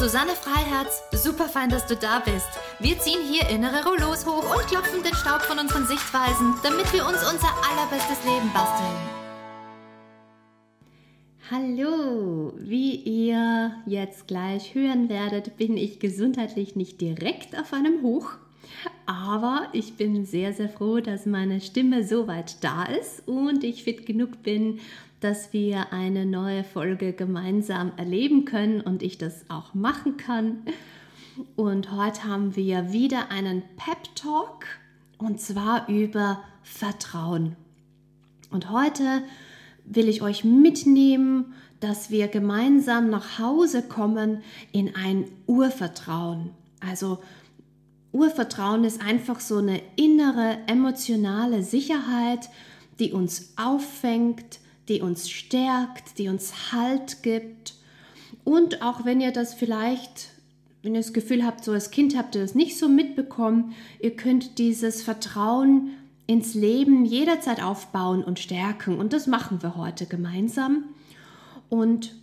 Susanne Freiherz. Super fein, dass du da bist. Wir ziehen hier innere Rollos hoch und klopfen den Staub von unseren Sichtweisen, damit wir uns unser allerbestes Leben basteln. Hallo, wie ihr jetzt gleich hören werdet, bin ich gesundheitlich nicht direkt auf einem Hoch, aber ich bin sehr, sehr froh, dass meine Stimme so weit da ist und ich fit genug bin, dass wir eine neue Folge gemeinsam erleben können und ich das auch machen kann. Und heute haben wir wieder einen Pep Talk und zwar über Vertrauen. Und heute will ich euch mitnehmen, dass wir gemeinsam nach Hause kommen in ein Urvertrauen. Also Urvertrauen ist einfach so eine innere emotionale Sicherheit, die uns auffängt, die uns stärkt, die uns Halt gibt. Und auch wenn ihr das vielleicht, wenn ihr das Gefühl habt, so als Kind habt ihr das nicht so mitbekommen, ihr könnt dieses Vertrauen ins Leben jederzeit aufbauen und stärken. Und das machen wir heute gemeinsam. Und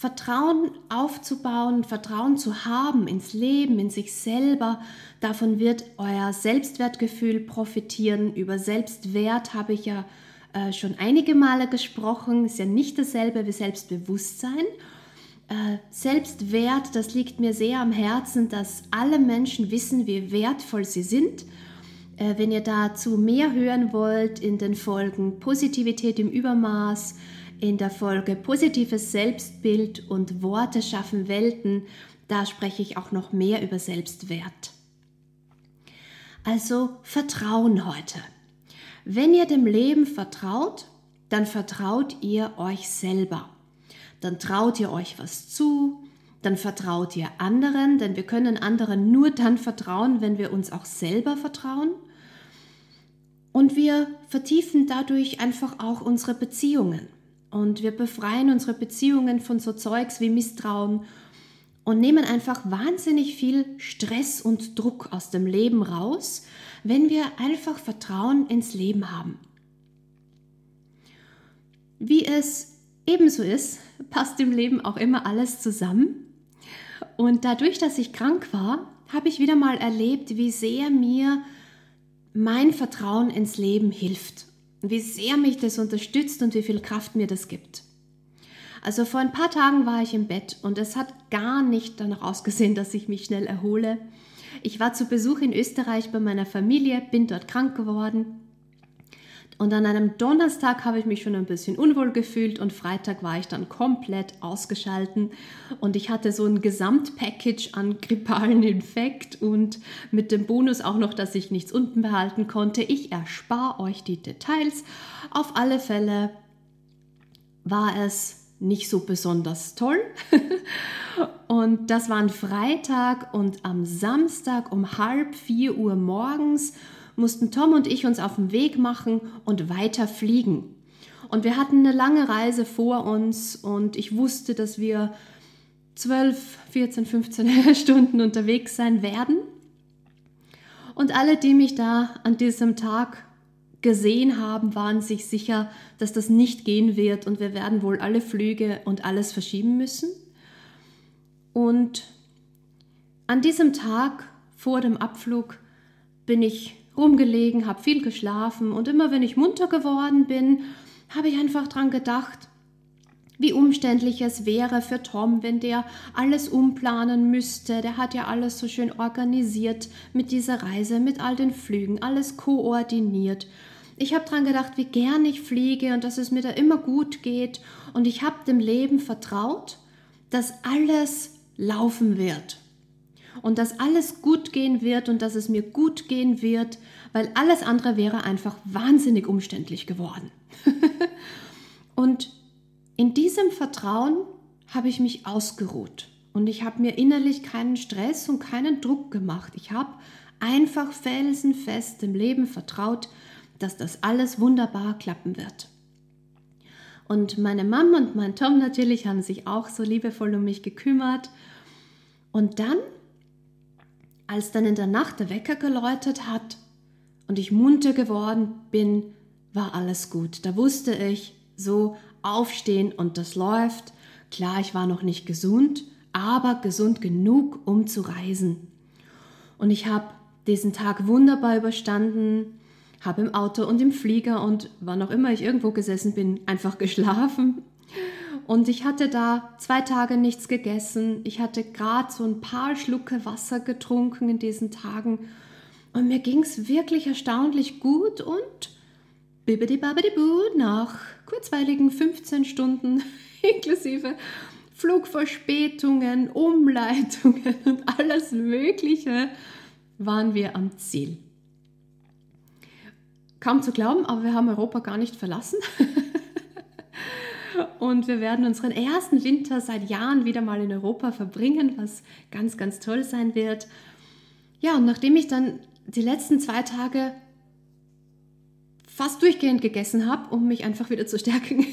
Vertrauen aufzubauen, Vertrauen zu haben ins Leben, in sich selber, davon wird euer Selbstwertgefühl profitieren. Über Selbstwert habe ich ja äh, schon einige Male gesprochen. Ist ja nicht dasselbe wie Selbstbewusstsein. Äh, Selbstwert, das liegt mir sehr am Herzen, dass alle Menschen wissen, wie wertvoll sie sind. Äh, wenn ihr dazu mehr hören wollt, in den Folgen Positivität im Übermaß, in der Folge Positives Selbstbild und Worte schaffen Welten, da spreche ich auch noch mehr über Selbstwert. Also Vertrauen heute. Wenn ihr dem Leben vertraut, dann vertraut ihr euch selber. Dann traut ihr euch was zu, dann vertraut ihr anderen, denn wir können anderen nur dann vertrauen, wenn wir uns auch selber vertrauen. Und wir vertiefen dadurch einfach auch unsere Beziehungen. Und wir befreien unsere Beziehungen von so Zeugs wie Misstrauen und nehmen einfach wahnsinnig viel Stress und Druck aus dem Leben raus, wenn wir einfach Vertrauen ins Leben haben. Wie es ebenso ist, passt im Leben auch immer alles zusammen. Und dadurch, dass ich krank war, habe ich wieder mal erlebt, wie sehr mir mein Vertrauen ins Leben hilft. Wie sehr mich das unterstützt und wie viel Kraft mir das gibt. Also vor ein paar Tagen war ich im Bett und es hat gar nicht danach ausgesehen, dass ich mich schnell erhole. Ich war zu Besuch in Österreich bei meiner Familie, bin dort krank geworden. Und an einem Donnerstag habe ich mich schon ein bisschen unwohl gefühlt und Freitag war ich dann komplett ausgeschalten und ich hatte so ein Gesamtpackage an grippalen Infekt und mit dem Bonus auch noch, dass ich nichts unten behalten konnte. Ich erspare euch die Details. Auf alle Fälle war es nicht so besonders toll. und das war ein Freitag und am Samstag um halb vier Uhr morgens mussten Tom und ich uns auf den Weg machen und weiter fliegen. Und wir hatten eine lange Reise vor uns und ich wusste, dass wir 12, 14, 15 Stunden unterwegs sein werden. Und alle, die mich da an diesem Tag gesehen haben, waren sich sicher, dass das nicht gehen wird und wir werden wohl alle Flüge und alles verschieben müssen. Und an diesem Tag vor dem Abflug bin ich rumgelegen, habe viel geschlafen und immer wenn ich munter geworden bin, habe ich einfach dran gedacht, wie umständlich es wäre für Tom, wenn der alles umplanen müsste. Der hat ja alles so schön organisiert mit dieser Reise, mit all den Flügen, alles koordiniert. Ich habe dran gedacht, wie gern ich fliege und dass es mir da immer gut geht. Und ich habe dem Leben vertraut, dass alles laufen wird. Und dass alles gut gehen wird und dass es mir gut gehen wird, weil alles andere wäre einfach wahnsinnig umständlich geworden. und in diesem Vertrauen habe ich mich ausgeruht und ich habe mir innerlich keinen Stress und keinen Druck gemacht. Ich habe einfach felsenfest dem Leben vertraut, dass das alles wunderbar klappen wird. Und meine Mama und mein Tom natürlich haben sich auch so liebevoll um mich gekümmert. Und dann, als dann in der Nacht der Wecker geläutet hat und ich munter geworden bin, war alles gut. Da wusste ich, so aufstehen und das läuft. Klar, ich war noch nicht gesund, aber gesund genug, um zu reisen. Und ich habe diesen Tag wunderbar überstanden, habe im Auto und im Flieger und wann auch immer ich irgendwo gesessen bin, einfach geschlafen. Und ich hatte da zwei Tage nichts gegessen. Ich hatte gerade so ein paar Schlucke Wasser getrunken in diesen Tagen. Und mir ging es wirklich erstaunlich gut und bibidi babidi bu nach kurzweiligen 15 Stunden inklusive Flugverspätungen, Umleitungen und alles Mögliche waren wir am Ziel. Kaum zu glauben, aber wir haben Europa gar nicht verlassen. Und wir werden unseren ersten Winter seit Jahren wieder mal in Europa verbringen, was ganz, ganz toll sein wird. Ja, und nachdem ich dann die letzten zwei Tage fast durchgehend gegessen habe, um mich einfach wieder zu stärken,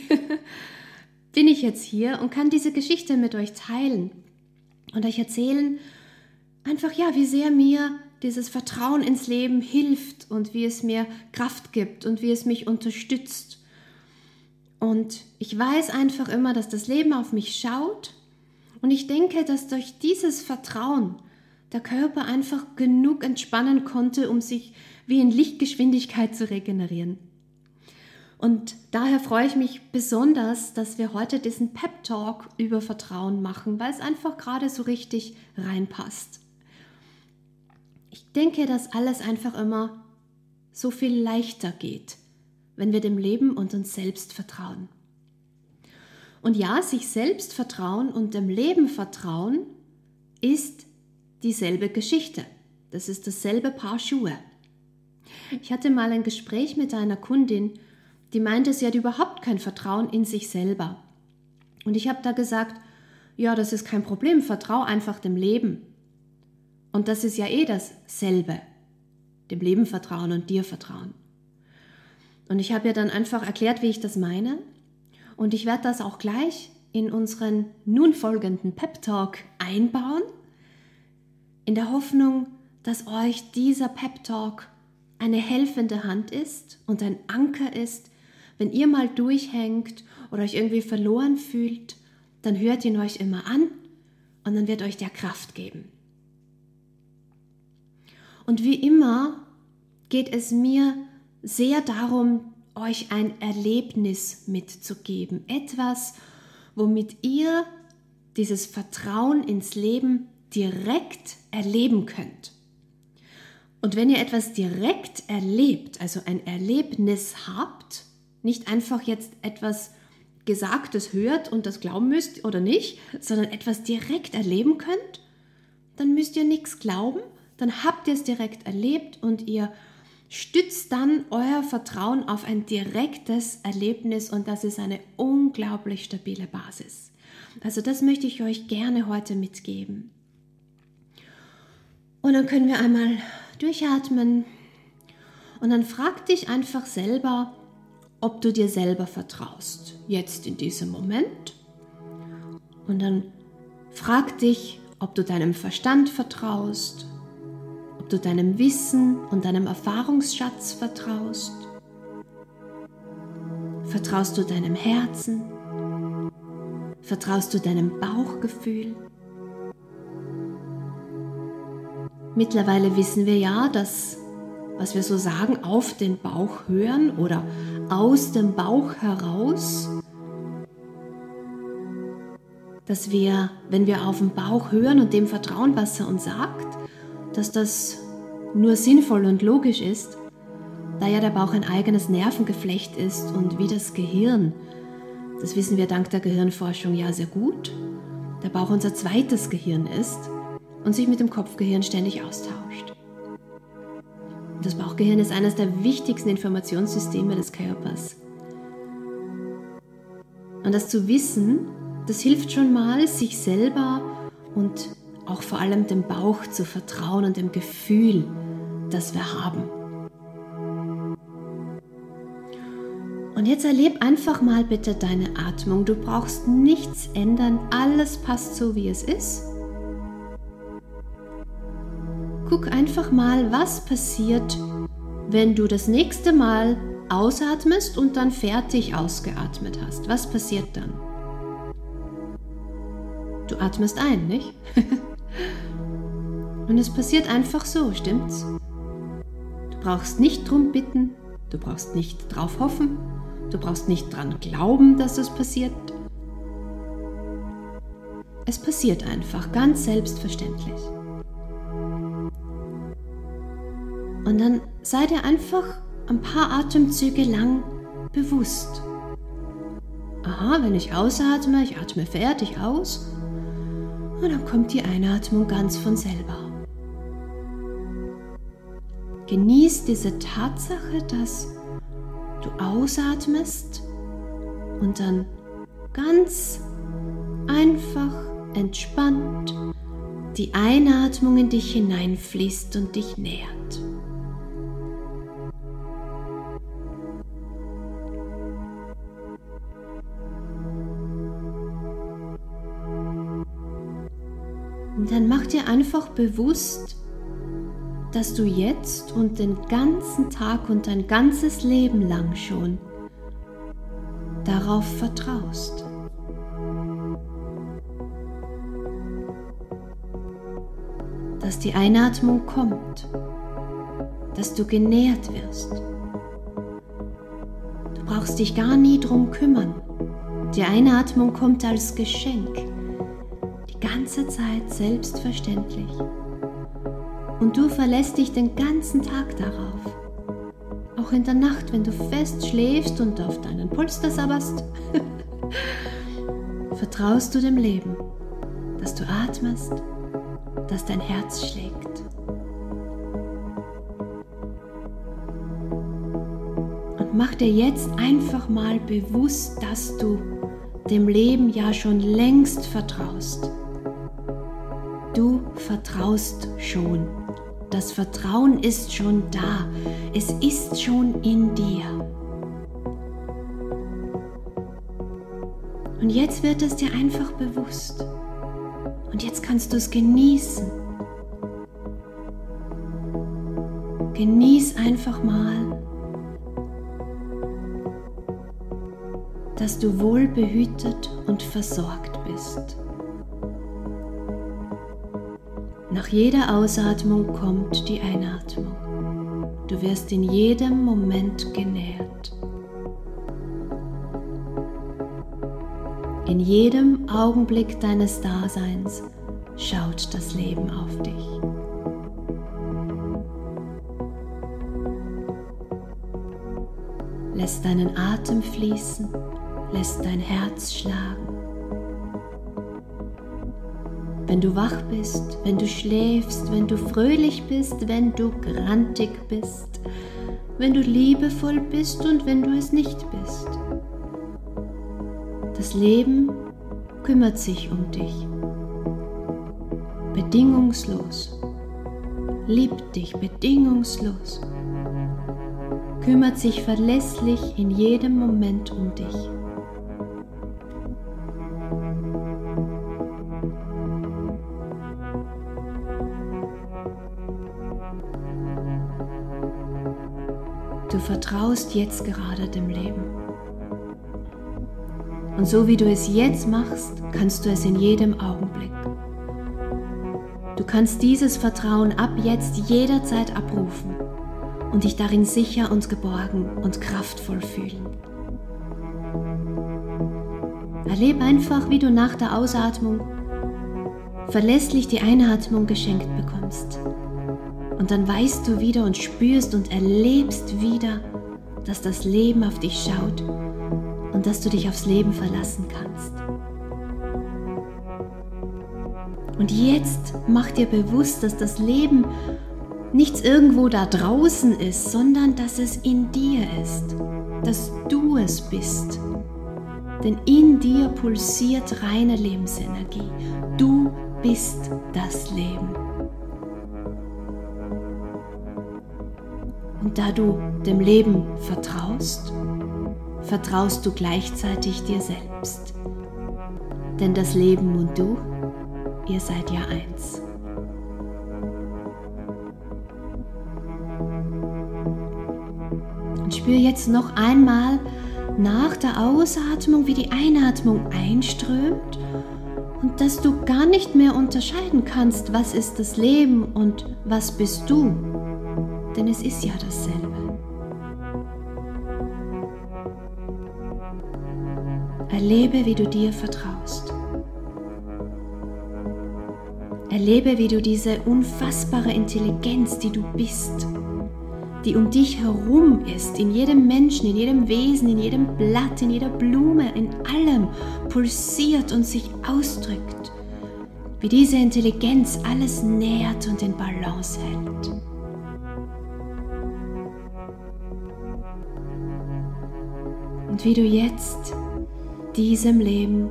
bin ich jetzt hier und kann diese Geschichte mit euch teilen und euch erzählen, einfach ja, wie sehr mir dieses Vertrauen ins Leben hilft und wie es mir Kraft gibt und wie es mich unterstützt. Und ich weiß einfach immer, dass das Leben auf mich schaut und ich denke, dass durch dieses Vertrauen der Körper einfach genug entspannen konnte, um sich wie in Lichtgeschwindigkeit zu regenerieren. Und daher freue ich mich besonders, dass wir heute diesen Pep Talk über Vertrauen machen, weil es einfach gerade so richtig reinpasst. Ich denke, dass alles einfach immer so viel leichter geht, wenn wir dem Leben und uns selbst vertrauen. Und ja, sich selbst vertrauen und dem Leben vertrauen ist dieselbe Geschichte. Das ist dasselbe Paar Schuhe. Ich hatte mal ein Gespräch mit einer Kundin, die meinte, sie hat überhaupt kein Vertrauen in sich selber. Und ich habe da gesagt, ja, das ist kein Problem, vertrau einfach dem Leben. Und das ist ja eh dasselbe. Dem Leben vertrauen und dir vertrauen. Und ich habe ihr dann einfach erklärt, wie ich das meine. Und ich werde das auch gleich in unseren nun folgenden Pep Talk einbauen, in der Hoffnung, dass euch dieser Pep Talk eine helfende Hand ist und ein Anker ist, wenn ihr mal durchhängt oder euch irgendwie verloren fühlt, dann hört ihn euch immer an und dann wird euch der Kraft geben. Und wie immer geht es mir sehr darum, euch ein Erlebnis mitzugeben. Etwas, womit ihr dieses Vertrauen ins Leben direkt erleben könnt. Und wenn ihr etwas direkt erlebt, also ein Erlebnis habt, nicht einfach jetzt etwas Gesagtes hört und das glauben müsst oder nicht, sondern etwas direkt erleben könnt, dann müsst ihr nichts glauben, dann habt ihr es direkt erlebt und ihr stützt dann euer Vertrauen auf ein direktes Erlebnis und das ist eine unglaublich stabile Basis. Also das möchte ich euch gerne heute mitgeben. Und dann können wir einmal durchatmen und dann frag dich einfach selber, ob du dir selber vertraust, jetzt in diesem Moment. Und dann frag dich, ob du deinem Verstand vertraust, ob du deinem Wissen und deinem Erfahrungsschatz vertraust? Vertraust du deinem Herzen? Vertraust du deinem Bauchgefühl? Mittlerweile wissen wir ja, dass, was wir so sagen, auf den Bauch hören oder aus dem Bauch heraus, dass wir, wenn wir auf den Bauch hören und dem vertrauen, was er uns sagt, dass das nur sinnvoll und logisch ist, da ja der Bauch ein eigenes Nervengeflecht ist und wie das Gehirn, das wissen wir dank der Gehirnforschung ja sehr gut, der Bauch unser zweites Gehirn ist und sich mit dem Kopfgehirn ständig austauscht. Das Bauchgehirn ist eines der wichtigsten Informationssysteme des Körpers. Und das zu wissen, das hilft schon mal, sich selber und auch vor allem dem Bauch zu vertrauen und dem Gefühl, das wir haben. Und jetzt erleb einfach mal bitte deine Atmung. Du brauchst nichts ändern, alles passt so, wie es ist. Guck einfach mal, was passiert, wenn du das nächste Mal ausatmest und dann fertig ausgeatmet hast. Was passiert dann? Du atmest ein, nicht? und es passiert einfach so, stimmt's? Du brauchst nicht drum bitten, du brauchst nicht drauf hoffen, du brauchst nicht dran glauben, dass es passiert. Es passiert einfach, ganz selbstverständlich. Und dann sei dir einfach ein paar Atemzüge lang bewusst. Aha, wenn ich ausatme, ich atme fertig aus und dann kommt die Einatmung ganz von selber. Genieß diese Tatsache, dass du ausatmest und dann ganz einfach, entspannt die Einatmung in dich hineinfließt und dich nährt. Dann mach dir einfach bewusst, dass du jetzt und den ganzen Tag und dein ganzes Leben lang schon darauf vertraust. Dass die Einatmung kommt, dass du genährt wirst. Du brauchst dich gar nie drum kümmern. Die Einatmung kommt als Geschenk ganze Zeit selbstverständlich. Und du verlässt dich den ganzen Tag darauf. Auch in der Nacht, wenn du fest schläfst und auf deinen Polster sabberst, vertraust du dem Leben, dass du atmest, dass dein Herz schlägt. Und mach dir jetzt einfach mal bewusst, dass du dem Leben ja schon längst vertraust. Du vertraust schon. Das Vertrauen ist schon da. Es ist schon in dir. Und jetzt wird es dir einfach bewusst. Und jetzt kannst du es genießen. Genieß einfach mal, dass du wohlbehütet und versorgt bist. Nach jeder Ausatmung kommt die Einatmung. Du wirst in jedem Moment genährt. In jedem Augenblick deines Daseins schaut das Leben auf dich. Lässt deinen Atem fließen, lässt dein Herz schlagen wenn du wach bist, wenn du schläfst, wenn du fröhlich bist, wenn du grantig bist, wenn du liebevoll bist und wenn du es nicht bist. Das Leben kümmert sich um dich. Bedingungslos. Liebt dich bedingungslos. Kümmert sich verlässlich in jedem Moment um dich. Du vertraust jetzt gerade dem Leben. Und so wie du es jetzt machst, kannst du es in jedem Augenblick. Du kannst dieses Vertrauen ab jetzt jederzeit abrufen und dich darin sicher und geborgen und kraftvoll fühlen. Erlebe einfach, wie du nach der Ausatmung verlässlich die Einatmung geschenkt bekommst und dann weißt du wieder und spürst und erlebst wieder, dass das Leben auf dich schaut und dass du dich aufs Leben verlassen kannst. Und jetzt mach dir bewusst, dass das Leben nichts irgendwo da draußen ist, sondern dass es in dir ist, dass du es bist. Denn in dir pulsiert reine Lebensenergie. Du bist das Leben. Da du dem Leben vertraust, vertraust du gleichzeitig dir selbst. Denn das Leben und du, ihr seid ja eins. Und spür jetzt noch einmal nach der Ausatmung, wie die Einatmung einströmt und dass du gar nicht mehr unterscheiden kannst, was ist das Leben und was bist du. Denn es ist ja dasselbe. Erlebe, wie du dir vertraust. Erlebe, wie du diese unfassbare Intelligenz, die du bist, die um dich herum ist, in jedem Menschen, in jedem Wesen, in jedem Blatt, in jeder Blume, in allem pulsiert und sich ausdrückt, wie diese Intelligenz alles nährt und in Balance hält. Und wie du jetzt diesem Leben,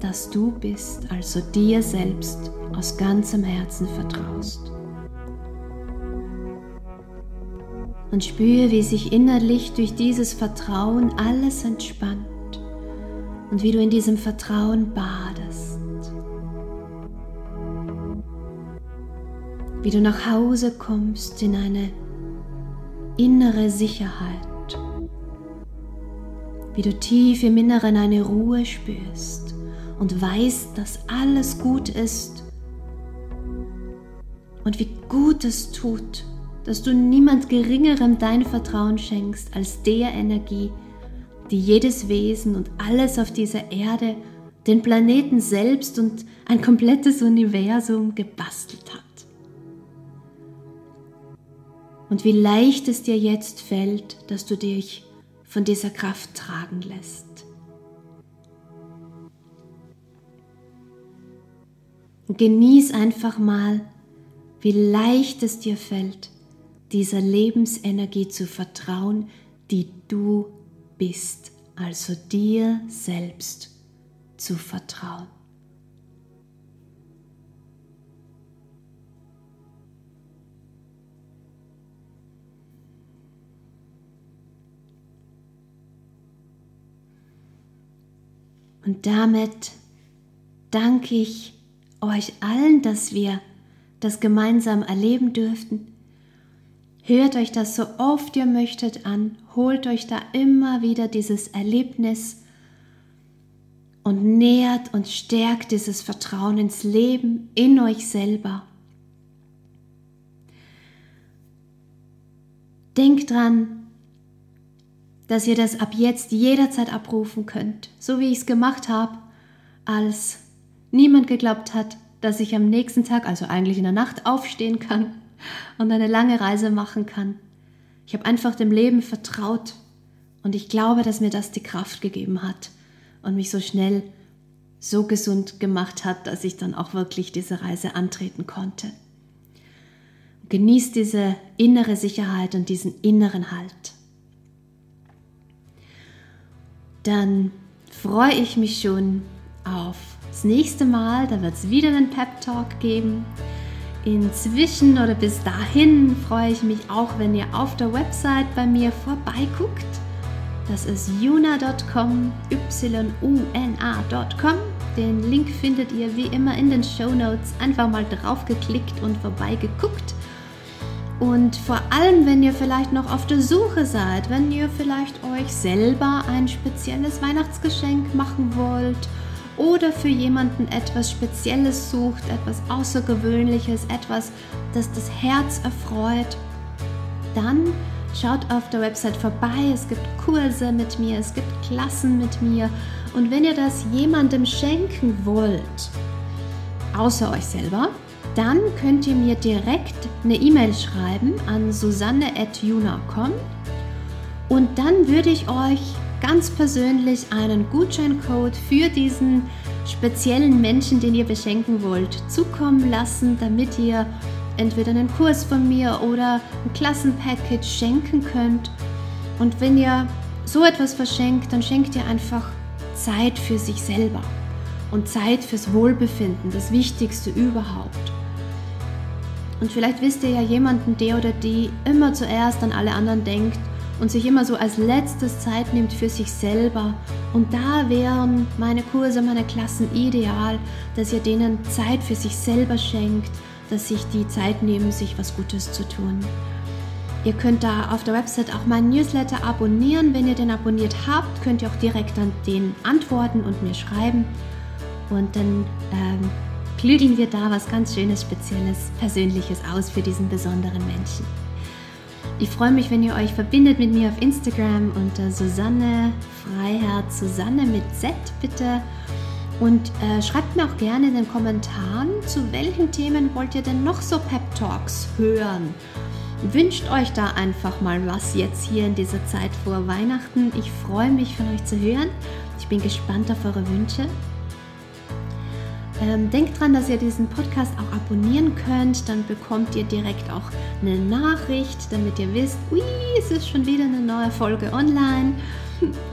das du bist, also dir selbst aus ganzem Herzen vertraust. Und spüre, wie sich innerlich durch dieses Vertrauen alles entspannt und wie du in diesem Vertrauen badest. Wie du nach Hause kommst in eine innere Sicherheit wie du tief im Inneren eine Ruhe spürst und weißt, dass alles gut ist und wie gut es tut, dass du niemand Geringerem dein Vertrauen schenkst als der Energie, die jedes Wesen und alles auf dieser Erde, den Planeten selbst und ein komplettes Universum gebastelt hat. Und wie leicht es dir jetzt fällt, dass du dich von dieser Kraft tragen lässt. genieß einfach mal, wie leicht es dir fällt, dieser Lebensenergie zu vertrauen, die du bist, also dir selbst zu vertrauen. Und damit danke ich euch allen, dass wir das gemeinsam erleben dürften. Hört euch das so oft ihr möchtet an, holt euch da immer wieder dieses Erlebnis und nährt und stärkt dieses Vertrauen ins Leben, in euch selber. Denkt dran, dass ihr das ab jetzt jederzeit abrufen könnt, so wie ich es gemacht habe, als niemand geglaubt hat, dass ich am nächsten Tag, also eigentlich in der Nacht, aufstehen kann und eine lange Reise machen kann. Ich habe einfach dem Leben vertraut und ich glaube, dass mir das die Kraft gegeben hat und mich so schnell so gesund gemacht hat, dass ich dann auch wirklich diese Reise antreten konnte. Genießt diese innere Sicherheit und diesen inneren Halt dann freue ich mich schon auf das nächste Mal. Da wird es wieder einen Pep Talk geben. Inzwischen oder bis dahin freue ich mich auch, wenn ihr auf der Website bei mir vorbeiguckt. Das ist yuna.com, y-u-n-a.com. Den Link findet ihr wie immer in den Show Notes. Einfach mal drauf geklickt und vorbeigeguckt. Und vor allem, wenn ihr vielleicht noch auf der Suche seid, wenn ihr vielleicht euch selber ein spezielles Weihnachtsgeschenk machen wollt oder für jemanden etwas Spezielles sucht, etwas Außergewöhnliches, etwas, das das Herz erfreut, dann schaut auf der Website vorbei. Es gibt Kurse mit mir, es gibt Klassen mit mir. Und wenn ihr das jemandem schenken wollt, außer euch selber, dann könnt ihr mir direkt eine E-Mail schreiben an susanne.juna.com und dann würde ich euch ganz persönlich einen Gutscheincode für diesen speziellen Menschen, den ihr beschenken wollt, zukommen lassen, damit ihr entweder einen Kurs von mir oder ein Klassenpackage schenken könnt. Und wenn ihr so etwas verschenkt, dann schenkt ihr einfach Zeit für sich selber und Zeit fürs Wohlbefinden, das Wichtigste überhaupt. Und vielleicht wisst ihr ja jemanden, der oder die immer zuerst an alle anderen denkt und sich immer so als letztes Zeit nimmt für sich selber. Und da wären meine Kurse, meine Klassen ideal, dass ihr denen Zeit für sich selber schenkt, dass sich die Zeit nehmen, sich was Gutes zu tun. Ihr könnt da auf der Website auch meinen Newsletter abonnieren. Wenn ihr den abonniert habt, könnt ihr auch direkt an den antworten und mir schreiben. Und dann ähm, klügeln wir da was ganz Schönes, Spezielles, Persönliches aus für diesen besonderen Menschen. Ich freue mich, wenn ihr euch verbindet mit mir auf Instagram unter Susanne Freiherz, Susanne mit Z bitte. Und äh, schreibt mir auch gerne in den Kommentaren, zu welchen Themen wollt ihr denn noch so Pep Talks hören? Wünscht euch da einfach mal was jetzt hier in dieser Zeit vor Weihnachten. Ich freue mich von euch zu hören. Ich bin gespannt auf eure Wünsche. Ähm, denkt dran, dass ihr diesen Podcast auch abonnieren könnt. Dann bekommt ihr direkt auch eine Nachricht, damit ihr wisst, ui, es ist schon wieder eine neue Folge online.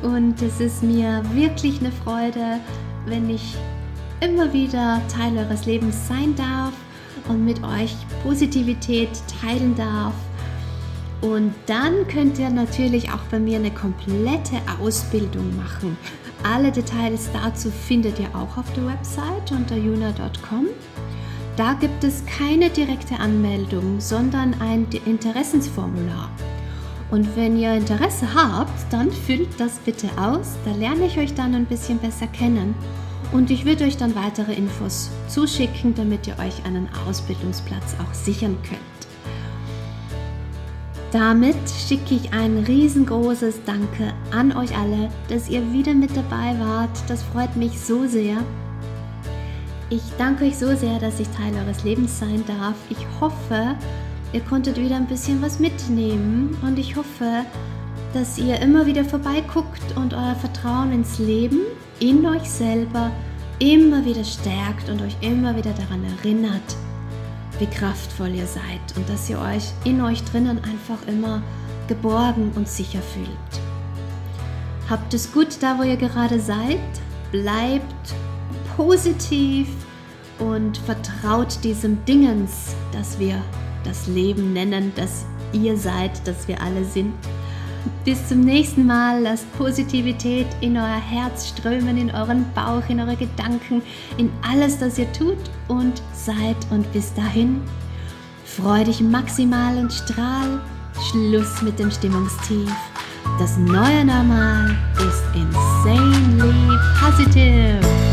Und es ist mir wirklich eine Freude, wenn ich immer wieder Teil eures Lebens sein darf und mit euch Positivität teilen darf. Und dann könnt ihr natürlich auch bei mir eine komplette Ausbildung machen. Alle Details dazu findet ihr auch auf der Website unter juna.com. Da gibt es keine direkte Anmeldung, sondern ein Interessensformular. Und wenn ihr Interesse habt, dann füllt das bitte aus. Da lerne ich euch dann ein bisschen besser kennen. Und ich würde euch dann weitere Infos zuschicken, damit ihr euch einen Ausbildungsplatz auch sichern könnt. Damit schicke ich ein riesengroßes Danke an euch alle, dass ihr wieder mit dabei wart. Das freut mich so sehr. Ich danke euch so sehr, dass ich Teil eures Lebens sein darf. Ich hoffe, ihr konntet wieder ein bisschen was mitnehmen und ich hoffe, dass ihr immer wieder vorbeiguckt und euer Vertrauen ins Leben, in euch selber, immer wieder stärkt und euch immer wieder daran erinnert, wie kraftvoll ihr seid und dass ihr euch in euch drinnen einfach immer geborgen und sicher fühlt. Habt es gut da, wo ihr gerade seid. Bleibt positiv und vertraut diesem Dingens, das wir das Leben nennen, das ihr seid, das wir alle sind. Bis zum nächsten Mal. Lasst Positivität in euer Herz strömen, in euren Bauch, in eure Gedanken, in alles, was ihr tut und seid. Und bis dahin, freu dich maximal und strahl. Schluss mit dem Stimmungstief. Das neue Normal ist insanely positive.